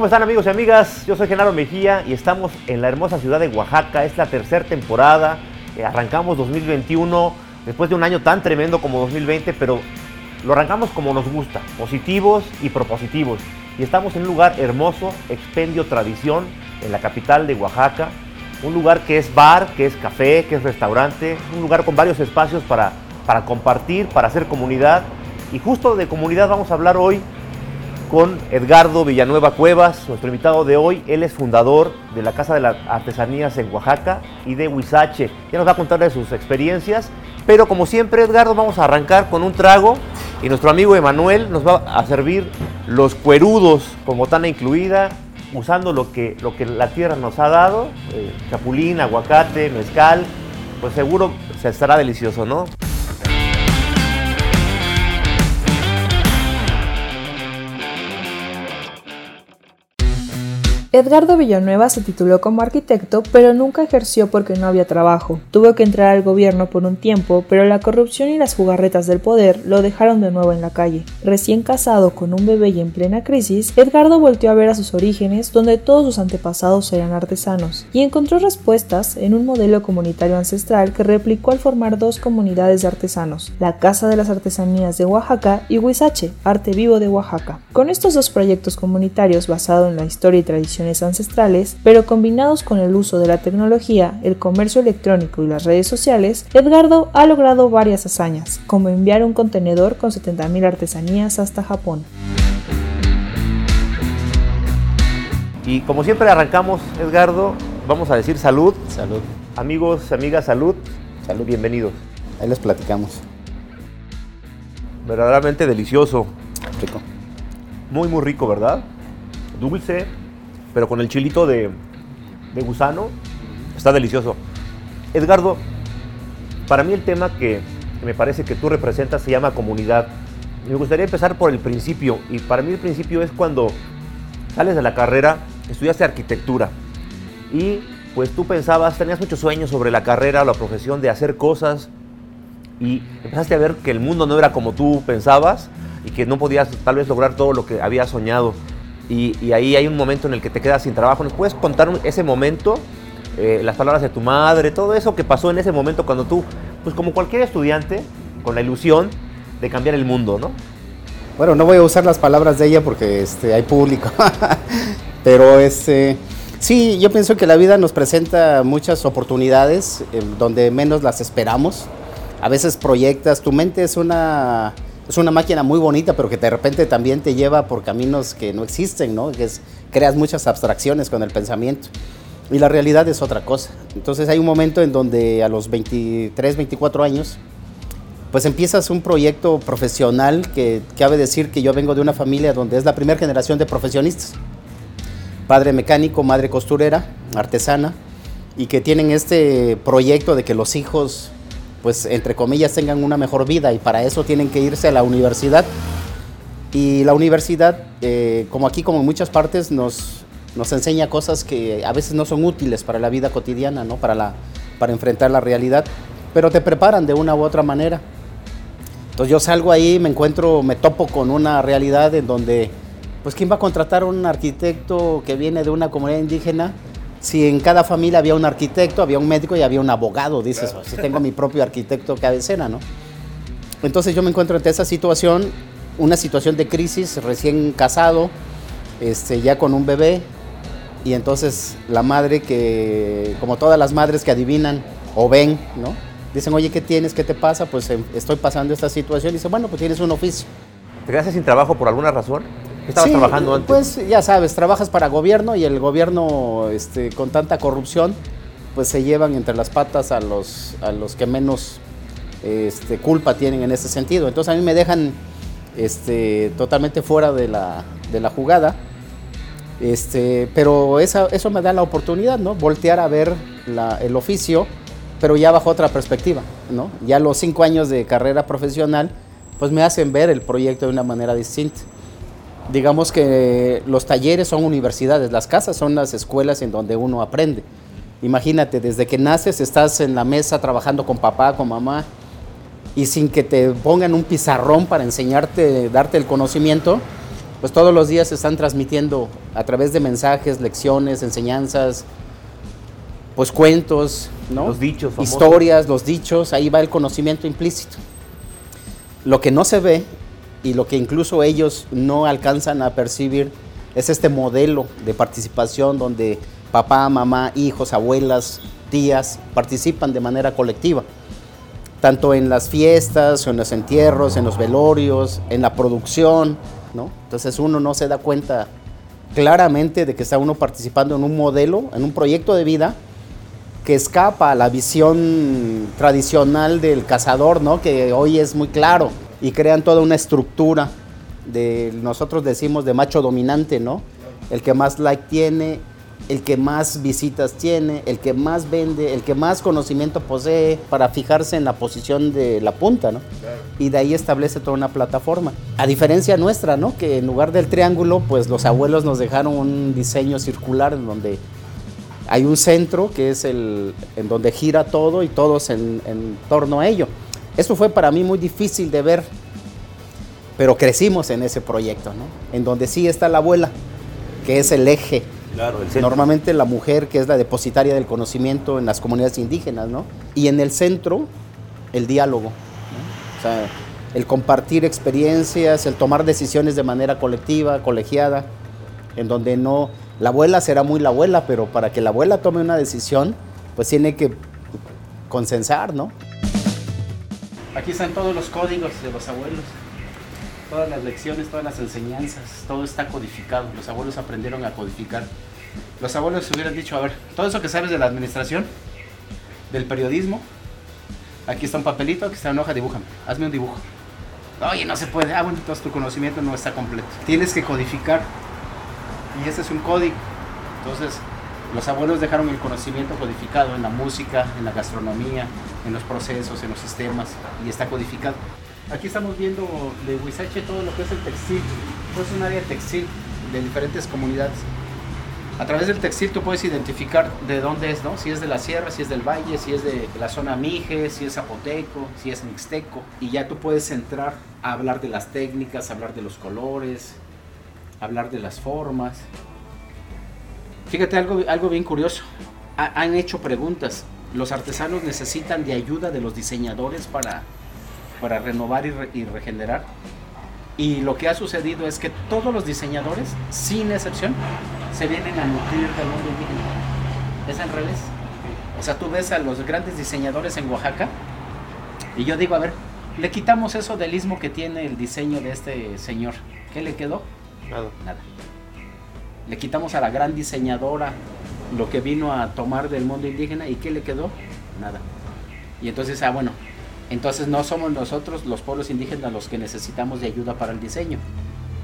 ¿Cómo están amigos y amigas? Yo soy Genaro Mejía y estamos en la hermosa ciudad de Oaxaca. Es la tercera temporada. Eh, arrancamos 2021 después de un año tan tremendo como 2020, pero lo arrancamos como nos gusta, positivos y propositivos. Y estamos en un lugar hermoso, Expendio Tradición, en la capital de Oaxaca. Un lugar que es bar, que es café, que es restaurante. Un lugar con varios espacios para, para compartir, para hacer comunidad. Y justo de comunidad vamos a hablar hoy con Edgardo Villanueva Cuevas, nuestro invitado de hoy. Él es fundador de la Casa de las Artesanías en Oaxaca y de Huizache. Ya nos va a contar de sus experiencias. Pero como siempre, Edgardo, vamos a arrancar con un trago y nuestro amigo Emanuel nos va a servir los cuerudos con botana incluida, usando lo que, lo que la tierra nos ha dado, eh, chapulín, aguacate, mezcal. Pues seguro se estará delicioso, ¿no? Edgardo Villanueva se tituló como arquitecto, pero nunca ejerció porque no había trabajo. Tuvo que entrar al gobierno por un tiempo, pero la corrupción y las jugarretas del poder lo dejaron de nuevo en la calle. Recién casado con un bebé y en plena crisis, Edgardo volvió a ver a sus orígenes, donde todos sus antepasados eran artesanos, y encontró respuestas en un modelo comunitario ancestral que replicó al formar dos comunidades de artesanos, la Casa de las Artesanías de Oaxaca y Huizache, Arte Vivo de Oaxaca. Con estos dos proyectos comunitarios basados en la historia y tradición ancestrales, pero combinados con el uso de la tecnología, el comercio electrónico y las redes sociales, Edgardo ha logrado varias hazañas, como enviar un contenedor con 70.000 artesanías hasta Japón. Y como siempre arrancamos, Edgardo, vamos a decir salud. Salud. Amigos, amigas, salud. Salud, bienvenidos. Ahí les platicamos. Verdaderamente delicioso. Rico. Muy, muy rico, ¿verdad? Dulce, pero con el chilito de, gusano. Está delicioso. Edgardo, para mí el tema que me parece que tú representas se llama comunidad. me gustaría empezar por el principio. Y para mí el principio es cuando sales de la carrera, estudiaste arquitectura. Y pues tú pensabas, tenías muchos sueños sobre la carrera la profesión de hacer cosas. Y empezaste a ver que el mundo no era como tú pensabas y que no podías tal vez lograr todo lo que habías soñado y, ahí hay un momento en el que te quedas sin trabajo. ¿Nos puedes contar ese momento, eh, las palabras de tu madre, todo eso que pasó en ese momento cuando tú, pues como cualquier estudiante, con la ilusión de cambiar el mundo, ¿no? Bueno, no voy a usar las palabras de ella porque este, hay público, pero este, sí, yo pienso que la vida nos presenta muchas oportunidades eh, donde menos las esperamos. A veces proyectas, tu mente es una es una máquina muy bonita, pero que de repente también te lleva por caminos que no existen, ¿no? Que creas muchas abstracciones con el pensamiento. Y la realidad es otra cosa. Entonces hay un momento en donde a los 23, 24 años, pues empiezas un proyecto profesional que cabe decir que yo vengo de una familia donde es la primera generación de profesionistas. Padre mecánico, madre costurera, artesana, y que tienen este proyecto de que los hijos pues entre comillas tengan una mejor vida y para eso tienen que irse a la universidad. Y la universidad, eh, como aquí como en muchas partes, nos, nos enseña cosas que a veces no son útiles para la vida cotidiana, ¿no? para, la, para enfrentar la realidad, pero te preparan de una u otra manera. Entonces yo salgo ahí, me encuentro, me topo con una realidad en donde, pues ¿quién va a contratar a un arquitecto que viene de una comunidad indígena? Si en cada familia había un arquitecto, había un médico y había un abogado, dices, si tengo mi propio arquitecto cabecera, ¿no? Entonces yo me encuentro ante esa situación, una situación de crisis, recién casado, este, ya con un bebé, y entonces la madre que, como todas las madres que adivinan o ven, ¿no? Dicen, oye, ¿qué tienes? ¿Qué te pasa? Pues em, estoy pasando esta situación. Y dice, bueno, pues tienes un oficio. ¿Te quedaste sin trabajo por alguna razón? Estabas trabajando antes? Pues ya sabes, trabajas para gobierno y el gobierno este, con tanta corrupción, pues se llevan entre las patas a los, a los que menos este, culpa tienen en ese sentido. Entonces a mí me dejan este, totalmente fuera de la, de la jugada. Este, pero esa, eso me da la oportunidad, ¿no? Voltear a ver la, el oficio, pero ya bajo otra perspectiva, ¿no? Ya los cinco años de carrera profesional, pues me hacen ver el proyecto de una manera distinta digamos que los talleres son universidades, las casas son las escuelas en donde uno aprende. Imagínate, desde que naces estás en la mesa trabajando con papá, con mamá, y sin que te pongan un pizarrón para enseñarte, darte el conocimiento, pues todos los días se están transmitiendo a través de mensajes, lecciones, enseñanzas, pues cuentos, ¿no? Los dichos. famosos. historias, los dichos, ahí va el conocimiento implícito. Lo que no se ve y lo que incluso ellos no alcanzan a percibir es este modelo de participación donde papá, mamá, hijos, abuelas, tías participan de manera colectiva, tanto en las fiestas, en los entierros, en los velorios, en la producción, ¿no? Entonces uno no se da cuenta claramente de que está uno participando en un modelo, en un proyecto de vida que escapa a la visión tradicional del cazador, ¿no? Que hoy es muy claro y crean toda una estructura de nosotros decimos de macho dominante, ¿no? El que más like tiene, el que más visitas tiene, el que más vende, el que más conocimiento posee para fijarse en la posición de la punta, ¿no? Y de ahí establece toda una plataforma. A diferencia nuestra, ¿no? Que en lugar del triángulo, pues los abuelos nos dejaron un diseño circular en donde hay un centro que es el en donde gira todo y todos en, en torno a ello. Eso fue para mí muy difícil de ver, pero crecimos en ese proyecto, ¿no? En donde sí está la abuela, que es el eje. Claro, el. Normalmente la mujer, que es la depositaria del conocimiento en las comunidades indígenas, ¿no? Y en el centro, el diálogo. ¿no? O sea, el compartir experiencias, el tomar decisiones de manera colectiva, colegiada, en donde no, la abuela será muy la abuela, pero para que la abuela tome una decisión, pues tiene que consensar, ¿no? Aquí están todos los códigos de los abuelos, todas las lecciones, todas las enseñanzas, todo está codificado. Los abuelos aprendieron a codificar. Los abuelos se hubieran dicho, a ver, todo eso que sabes de la administración, del periodismo, aquí está un papelito, aquí está una hoja, dibújame, hazme un dibujo. Oye, no se puede. Ah, bueno, entonces tu conocimiento no está completo. Tienes que codificar. Y ese es un código. Entonces, los abuelos dejaron el conocimiento codificado en la música, en la gastronomía, en los procesos, en los sistemas, y está codificado. Aquí estamos viendo de Huizache todo lo que es el textil. Pues es un área textil de diferentes comunidades. A través del textil tú puedes identificar de dónde es, ¿no? Si es de la sierra, si es del valle, si es de la zona Mije, si es zapoteco, si es mixteco. Y ya tú puedes entrar a hablar de las técnicas, hablar de los colores, hablar de las formas. Fíjate algo, algo bien curioso. Ha- han hecho preguntas. Los artesanos necesitan de ayuda de los diseñadores para, para renovar y, re- y regenerar. Y lo que ha sucedido es que todos los diseñadores, sin excepción, se vienen a nutrir del mundo indígena. Es al revés. O sea, tú ves a los grandes diseñadores en Oaxaca y yo digo, a ver, le quitamos eso del ismo que tiene el diseño de este señor. ¿Qué le quedó? Nada. Nada. Le quitamos a la gran diseñadora lo que vino a tomar del mundo indígena y ¿qué le quedó? Nada. Y entonces, ah, bueno, entonces no somos nosotros los pueblos indígenas los que necesitamos de ayuda para el diseño.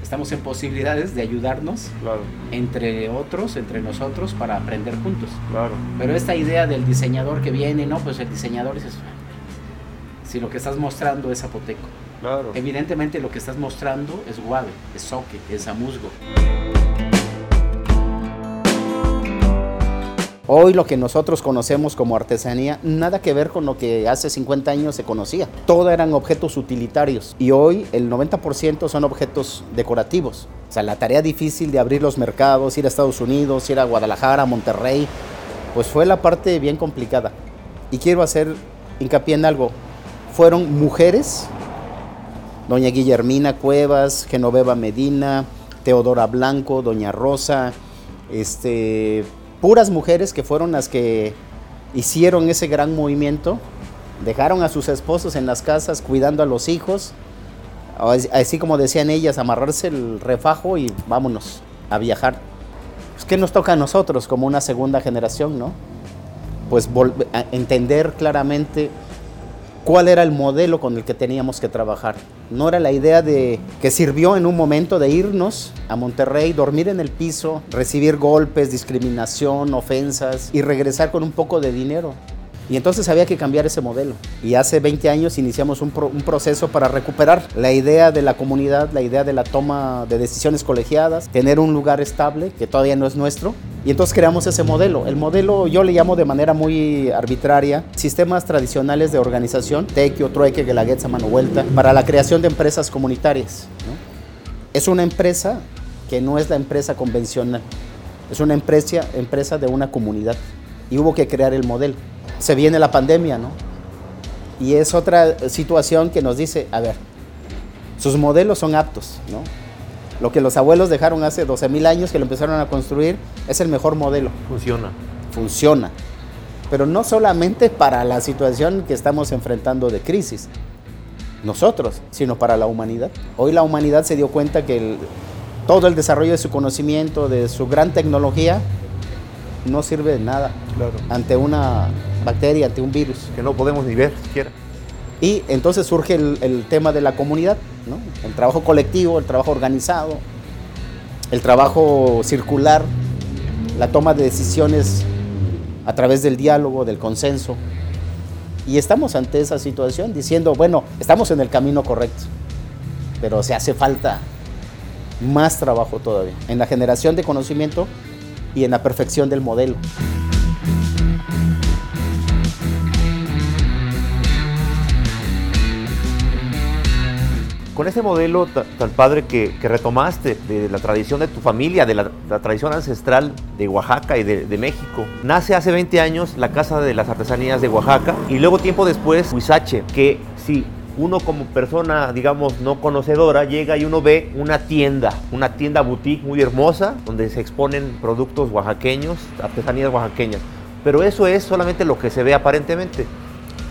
Estamos en posibilidades de ayudarnos Claro, entre otros, entre nosotros, para aprender juntos. claro. Pero esta idea del diseñador que viene, no, pues el diseñador es eso. Si lo que estás mostrando es zapoteco. Claro. Evidentemente lo que estás mostrando es guave, es soque, es amusgo. Hoy lo que nosotros conocemos como artesanía, nada que ver con lo que hace 50 años se conocía. Todo eran objetos utilitarios y hoy el 90% son objetos decorativos. O sea, la tarea difícil de abrir los mercados, ir a Estados Unidos, ir a Guadalajara, Monterrey, pues fue la parte bien complicada. Y quiero hacer hincapié en algo. Fueron mujeres doña Guillermina Cuevas, Genoveva Medina, Teodora Blanco, doña Rosa, este, puras mujeres que fueron las que hicieron ese gran movimiento, dejaron a sus esposos en las casas cuidando a los hijos, así- como decían ellas, amarrarse el refajo y vámonos a viajar. Pues, ¿Qué nos toca a nosotros como una segunda generación, no? Pues entender claramente cuál era el modelo con el que teníamos que trabajar. No era la idea de que sirvió en un momento de irnos a Monterrey, dormir en el piso, recibir golpes, discriminación, ofensas y regresar con un poco de dinero. Y entonces había que cambiar ese modelo. Y hace 20 años iniciamos un, pro- un proceso para recuperar la idea de la comunidad, la idea de la toma de decisiones colegiadas, tener un lugar estable que todavía no es nuestro. Y entonces creamos ese modelo. El modelo yo le llamo de manera muy arbitraria sistemas tradicionales de organización, tequio, trueque, guelaguetza, mano vuelta, para la creación de empresas comunitarias. ¿no? es una empresa que no es la empresa convencional, es una empresa, empresa de una comunidad y hubo que crear el modelo. Se viene la pandemia, ¿no? Y es otra situación que nos dice, a ver, sus modelos son aptos, ¿no? Lo que los abuelos dejaron hace 12 mil años que lo empezaron a construir es el mejor modelo. Funciona. Funciona. Pero no solamente para la situación que estamos enfrentando de crisis, nosotros, sino para la humanidad. Hoy la humanidad se dio cuenta que todo el desarrollo de su conocimiento, de su gran tecnología, no sirve de nada ante una bacteria, ante un virus. Que no podemos ni ver siquiera. Y entonces surge el, tema de la comunidad, el trabajo colectivo, el trabajo organizado, el trabajo circular, la toma de decisiones a través del diálogo, del consenso. Y estamos ante esa situación diciendo, bueno, estamos en el camino correcto, pero se hace falta más trabajo todavía en la generación de conocimiento y en la perfección del modelo. Con ese modelo tan padre que, retomaste de la tradición de tu familia, de la, tradición ancestral de Oaxaca y de, México, nace hace 20 años la Casa de las Artesanías de Oaxaca y luego tiempo después Huizache, que si uno como persona, digamos, no conocedora, llega y uno ve una tienda, una tienda boutique muy hermosa, donde se exponen productos oaxaqueños, artesanías oaxaqueñas. Pero eso es solamente lo que se ve aparentemente.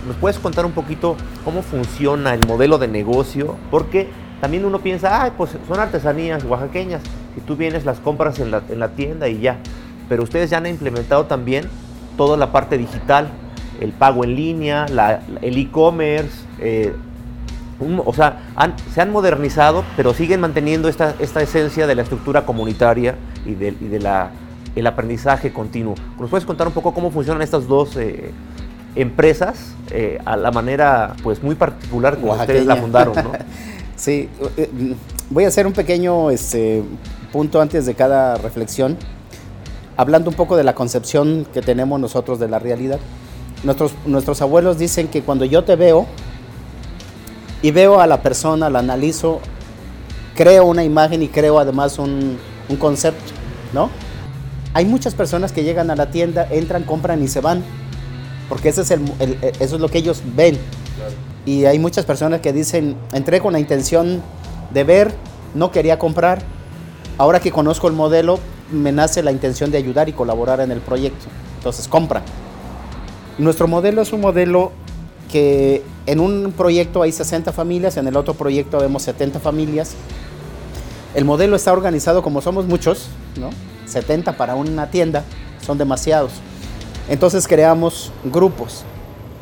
¿Nos puedes contar un poquito cómo funciona el modelo de negocio? Porque también uno piensa, ah, pues son artesanías oaxaqueñas, y tú vienes, las compras en la, tienda y ya. Pero ustedes ya han implementado también toda la parte digital, el pago en línea, el e-commerce, eh, o sea, se han modernizado, pero siguen manteniendo esta, esta esencia de la estructura comunitaria y del de la, el aprendizaje continuo. ¿Nos puedes contar un poco cómo funcionan estas dos eh, empresas eh, a la manera pues muy particular como ustedes la fundaron, ¿no? sí, eh, voy a hacer un pequeño este, punto antes de cada reflexión, hablando un poco de la concepción que tenemos nosotros de la realidad. Nuestros, nuestros abuelos dicen que cuando yo te veo y veo a la persona, la analizo, creo una imagen y creo además un, un concepto, ¿no? Hay muchas personas que llegan a la tienda, entran, compran y se van porque ese es el, eso es lo que ellos ven. Y hay muchas personas que dicen, entré con la intención de ver, no quería comprar, ahora que conozco el modelo, me nace la intención de ayudar y colaborar en el proyecto. Entonces compran. Nuestro modelo es un modelo que en un proyecto hay 60 familias, en el otro proyecto vemos 70 familias. El modelo está organizado como somos muchos, ¿no? 70 para una tienda, son demasiados. Entonces creamos grupos.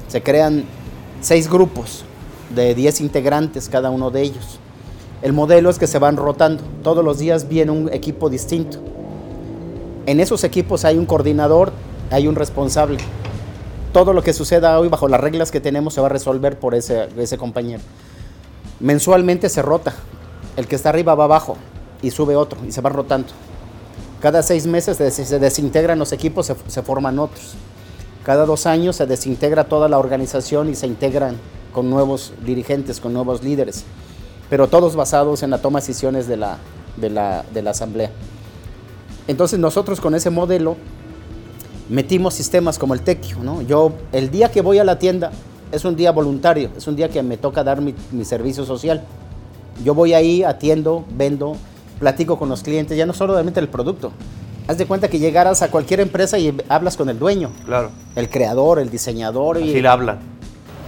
Se crean seis grupos de 10 integrantes cada uno de ellos. El modelo es que se van rotando. Todos los días viene un equipo distinto. En esos equipos hay un coordinador, hay un responsable. Todo lo que suceda hoy bajo las reglas que tenemos se va a resolver por ese, ese compañero. Mensualmente se rota. El que está arriba va abajo y sube otro y se va rotando. Cada seis meses se desintegran los equipos, se, forman otros. Cada dos años se desintegra toda la organización y se integran con nuevos dirigentes, con nuevos líderes, pero todos basados en la toma de decisiones de la, asamblea. Entonces nosotros con ese modelo metimos sistemas como el Tequio. Yo el día que voy a la tienda es un día voluntario, es un día que me toca dar mi servicio social. Yo voy ahí, atiendo, vendo, platico con los clientes, ya no solamente el producto. Haz de cuenta que llegaras a cualquier empresa y hablas con el dueño. Claro. El creador, el diseñador. Así y, le hablan.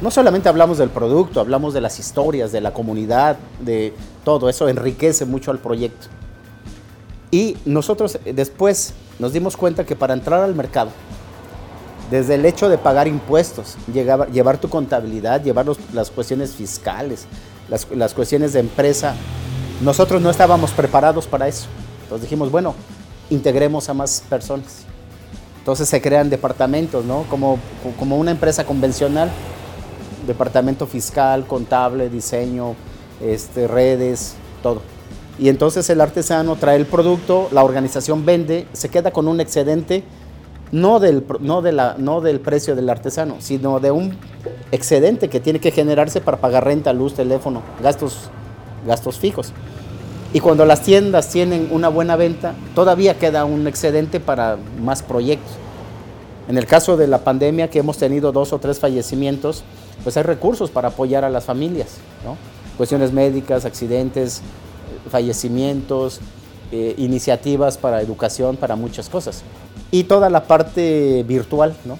No solamente hablamos del producto, hablamos de las historias, de la comunidad, de todo. Eso enriquece mucho al proyecto. Y nosotros eh, después nos dimos cuenta que para entrar al mercado, desde el hecho de pagar impuestos, llevar tu contabilidad, llevar las cuestiones fiscales, las, las cuestiones de empresa, nosotros no estábamos preparados para eso. Entonces dijimos, bueno, integremos a más personas. Entonces se crean departamentos, ¿no? Como, como una empresa convencional, departamento fiscal, contable, diseño, este, redes, todo. Y entonces el artesano trae el producto, la organización vende, se queda con un excedente, no del, no de la, no del precio del artesano, sino de un excedente que tiene que generarse para pagar renta, luz, teléfono, gastos gastos fijos. Y cuando las tiendas tienen una buena venta, todavía queda un excedente para más proyectos. En el caso de la pandemia, que hemos tenido dos o tres fallecimientos, pues hay recursos para apoyar a las familias, ¿no? Cuestiones médicas, accidentes, fallecimientos, eh, iniciativas para educación, para muchas cosas. Y toda la parte virtual, ¿no?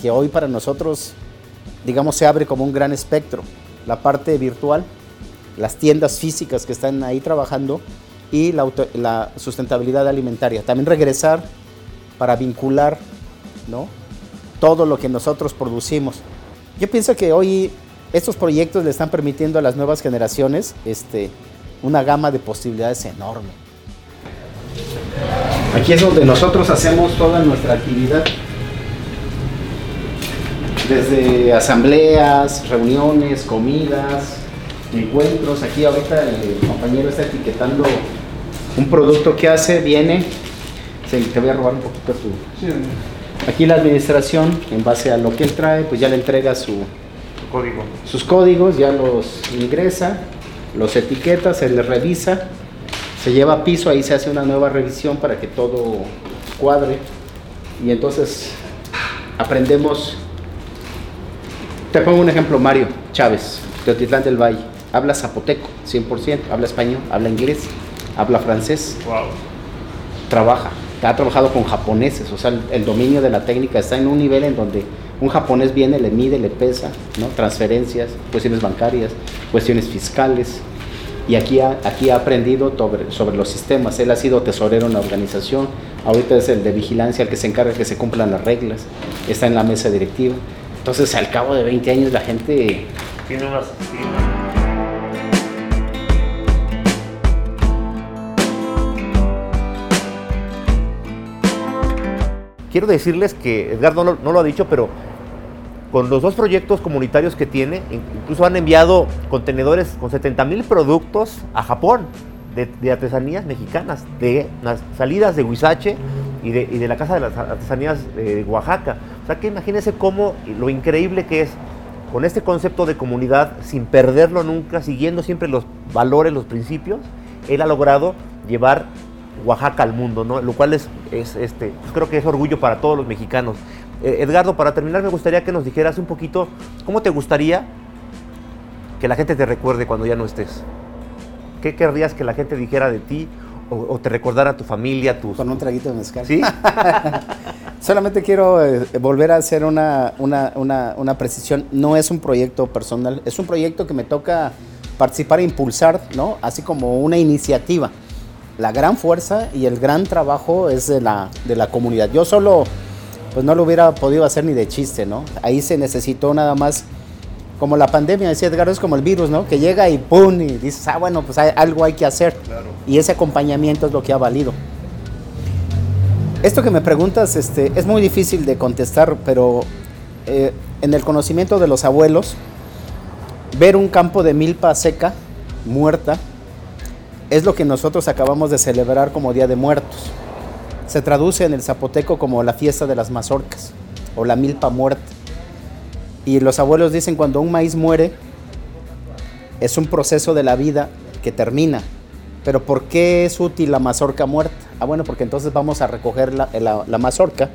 Que hoy para nosotros, digamos, se abre como un gran espectro. La parte virtual, las tiendas físicas que están ahí trabajando y la, sustentabilidad alimentaria. También regresar para vincular ¿no? todo lo que nosotros producimos. Yo pienso que hoy estos proyectos le están permitiendo a las nuevas generaciones este, una gama de posibilidades enorme. Aquí es donde nosotros hacemos toda nuestra actividad. Desde asambleas, reuniones, comidas, encuentros. Aquí ahorita el compañero está etiquetando un producto que hace, viene. te voy a robar un poquito tu. Aquí la administración, en base a lo que él trae, pues ya le entrega su, código. sus códigos, ya los ingresa, los etiqueta, se le revisa, se lleva a piso, ahí se hace una nueva revisión para que todo cuadre. Y entonces aprendemos. Te pongo un ejemplo, Mario Chávez, de Otitlán del Valle habla zapoteco, 100%, habla español, habla inglés, habla francés. Wow. Trabaja, ha trabajado con japoneses, o sea, el, dominio de la técnica está en un nivel en donde un japonés viene, le mide, le pesa, ¿no? transferencias, cuestiones bancarias, cuestiones fiscales. Y aquí ha, aquí ha aprendido sobre, sobre los sistemas. Él ha sido tesorero en la organización. Ahorita es el de vigilancia, el que se encarga de que se cumplan las reglas. Está en la mesa directiva. Entonces, al cabo de 20 años, la gente. Tiene unas. Quiero decirles que Edgardo no, lo ha dicho, pero con los dos proyectos comunitarios que tiene, incluso han enviado contenedores con 70 mil productos a Japón de, artesanías mexicanas, de las salidas de Huizache y de, la Casa de las Artesanías de Oaxaca. O sea que imagínense cómo lo increíble que es con este concepto de comunidad, sin perderlo nunca, siguiendo siempre los valores, los principios, él ha logrado llevar Oaxaca al mundo, ¿no? Lo cual es, este, pues creo que es orgullo para todos los mexicanos. Eh, Edgardo, para terminar me gustaría que nos dijeras un poquito cómo te gustaría que la gente te recuerde cuando ya no estés. ¿Qué querrías que la gente dijera de ti o, te recordara a tu familia, tus... Con un traguito de mezcal. Sí. Solamente quiero eh, volver a hacer una, una, una, una, precisión. No es un proyecto personal, es un proyecto que me toca participar e impulsar, ¿no? Así como una iniciativa la gran fuerza y el gran trabajo es de la, de la comunidad. Yo solo, pues no lo hubiera podido hacer ni de chiste, ¿no? Ahí se necesitó nada más, como la pandemia, decía Edgar, es como el virus, ¿no? Que llega y ¡pum! y dices, ah, bueno, pues algo hay que hacer. Y ese acompañamiento es lo que ha valido. Esto que me preguntas este, es muy difícil de contestar, pero eh, en el conocimiento de los abuelos, ver un campo de milpa seca, muerta, es lo que nosotros acabamos de celebrar como Día de Muertos. Se traduce en el zapoteco como la fiesta de las mazorcas o la milpa muerta. Y los abuelos dicen cuando un maíz muere, es un proceso de la vida que termina. Pero ¿por qué es útil la mazorca muerta? Ah, bueno, porque entonces vamos a recoger la, la mazorca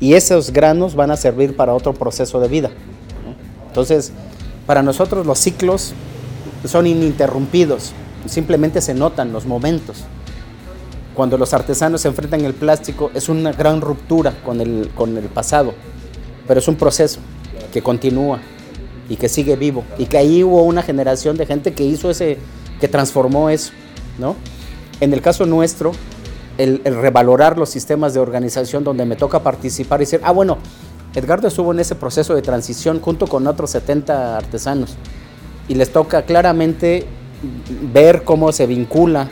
y esos granos van a servir para otro proceso de vida. Entonces, para nosotros los ciclos son ininterrumpidos simplemente se notan los momentos. Cuando los artesanos se enfrentan el plástico es una gran ruptura con el, con el pasado, pero es un proceso que continúa y que sigue vivo y que ahí hubo una generación de gente que hizo ese, que transformó eso, ¿no? En el caso nuestro, el, el, revalorar los sistemas de organización donde me toca participar y decir, ah, bueno, Edgardo estuvo en ese proceso de transición junto con otros 70 artesanos y les toca claramente ver cómo se vincula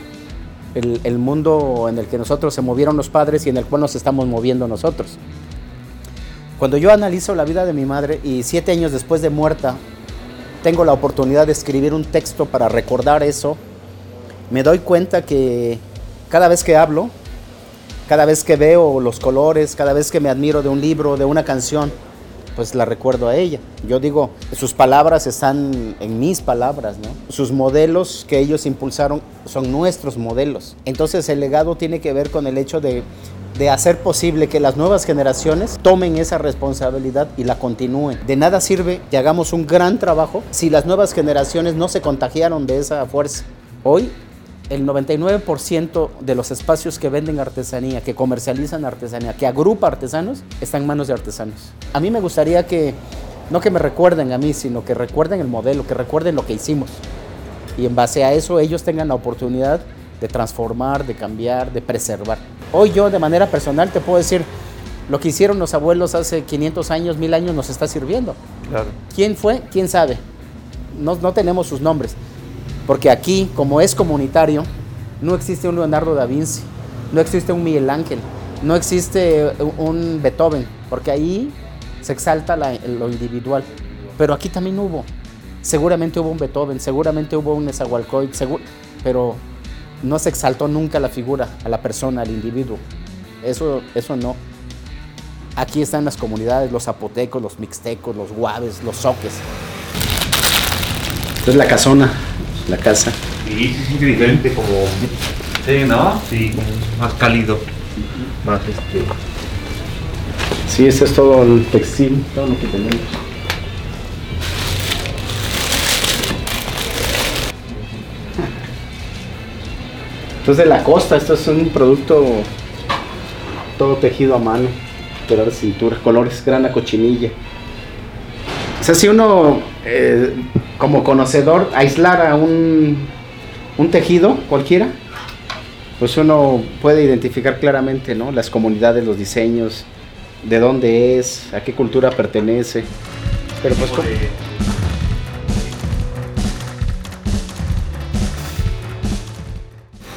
el, mundo en el que nosotros se movieron los padres y en el cual nos estamos moviendo nosotros. Cuando yo analizo la vida de mi madre y siete años después de muerta, tengo la oportunidad de escribir un texto para recordar eso, me doy cuenta que cada vez que hablo, cada vez que veo los colores, cada vez que me admiro de un libro, de una canción, pues la recuerdo a ella. Yo digo, sus palabras están en mis palabras, ¿no? Sus modelos que ellos impulsaron son nuestros modelos. Entonces el legado tiene que ver con el hecho de de hacer posible que las nuevas generaciones tomen esa responsabilidad y la continúen. De nada sirve que hagamos un gran trabajo si las nuevas generaciones no se contagiaron de esa fuerza. Hoy el 99% de los espacios que venden artesanía, que comercializan artesanía, que agrupa artesanos, están en manos de artesanos. A mí me gustaría que, no que me recuerden a mí, sino que recuerden el modelo, que recuerden lo que hicimos. Y en base a eso ellos tengan la oportunidad de transformar, de cambiar, de preservar. Hoy yo de manera personal te puedo decir, lo que hicieron los abuelos hace 500 años, 1000 años nos está sirviendo. ¿Quién fue? ¿Quién sabe? No, no tenemos sus nombres. Porque aquí, como es comunitario, no existe un Leonardo da Vinci, no existe un Miguel Ángel, no existe un Beethoven, porque ahí se exalta lo individual. Pero aquí también hubo. Seguramente hubo un Beethoven, seguramente hubo un Nezahualcóyotl, pero no se exaltó nunca la figura, a la persona, al individuo. Eso, eso no. Aquí están las comunidades, los zapotecos, los mixtecos, los guaves, los soques. Es la casona, la casa. Sí, sí, sí, diferente como... Sí, ¿no? Sí, más cálido. Más este... Sí, ese es todo el textil, todo lo que tenemos. Esto es de la costa, esto es un producto todo tejido a mano, de la cintura, colores grana cochinilla. O sea, si uno, eh, como conocedor, aislara un, un tejido cualquiera, pues uno puede identificar claramente ¿no? las comunidades, los diseños, de dónde es, a qué cultura pertenece. Pero pues,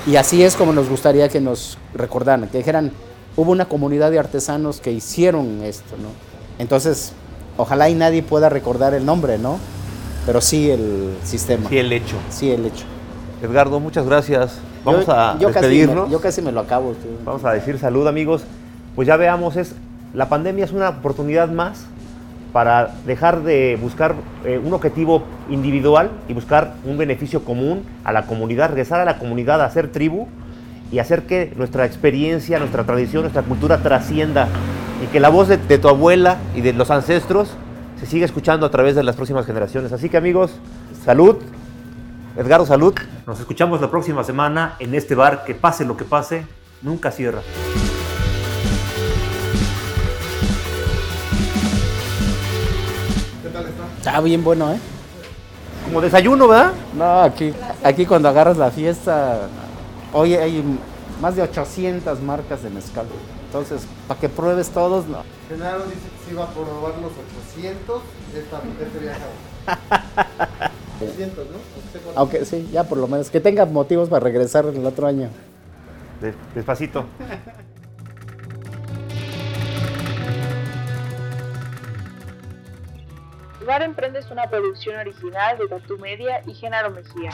Y así es como nos gustaría que nos recordaran, que dijeran, hubo una comunidad de artesanos que hicieron esto, ¿no? Entonces, ojalá y nadie pueda recordar el nombre, ¿no? Pero sí el sistema. Sí el hecho. Sí el hecho. Edgardo, muchas gracias. Vamos a despedirnos. yo casi me lo acabo. Vamos a decir salud, amigos. Pues ya veamos, es la pandemia es una oportunidad más para dejar de buscar eh, un objetivo individual y buscar un beneficio común a la comunidad, regresar a la comunidad a hacer tribu y hacer que nuestra experiencia, nuestra tradición, nuestra cultura trascienda y que la voz de, tu abuela y de los ancestros se siga escuchando a través de las próximas generaciones. Así que amigos, salud. Edgardo, salud. Nos escuchamos la próxima semana en este bar que pase lo que pase, nunca cierra. Está bien bueno, ¿eh? Como desayuno, ¿verdad? No, aquí, aquí cuando agarras la fiesta, hoy hay más de 800 marcas de mezcal. Entonces, para que pruebes todos, no. Genaro dice que si iba a probar los 800 de, esta, de este viaje. 800, ¿no? Aunque sí, ya por lo menos. Que tenga motivos para regresar el otro año. Despacito. Bar Emprende es una producción original de Tatu Media y Genaro Mejía.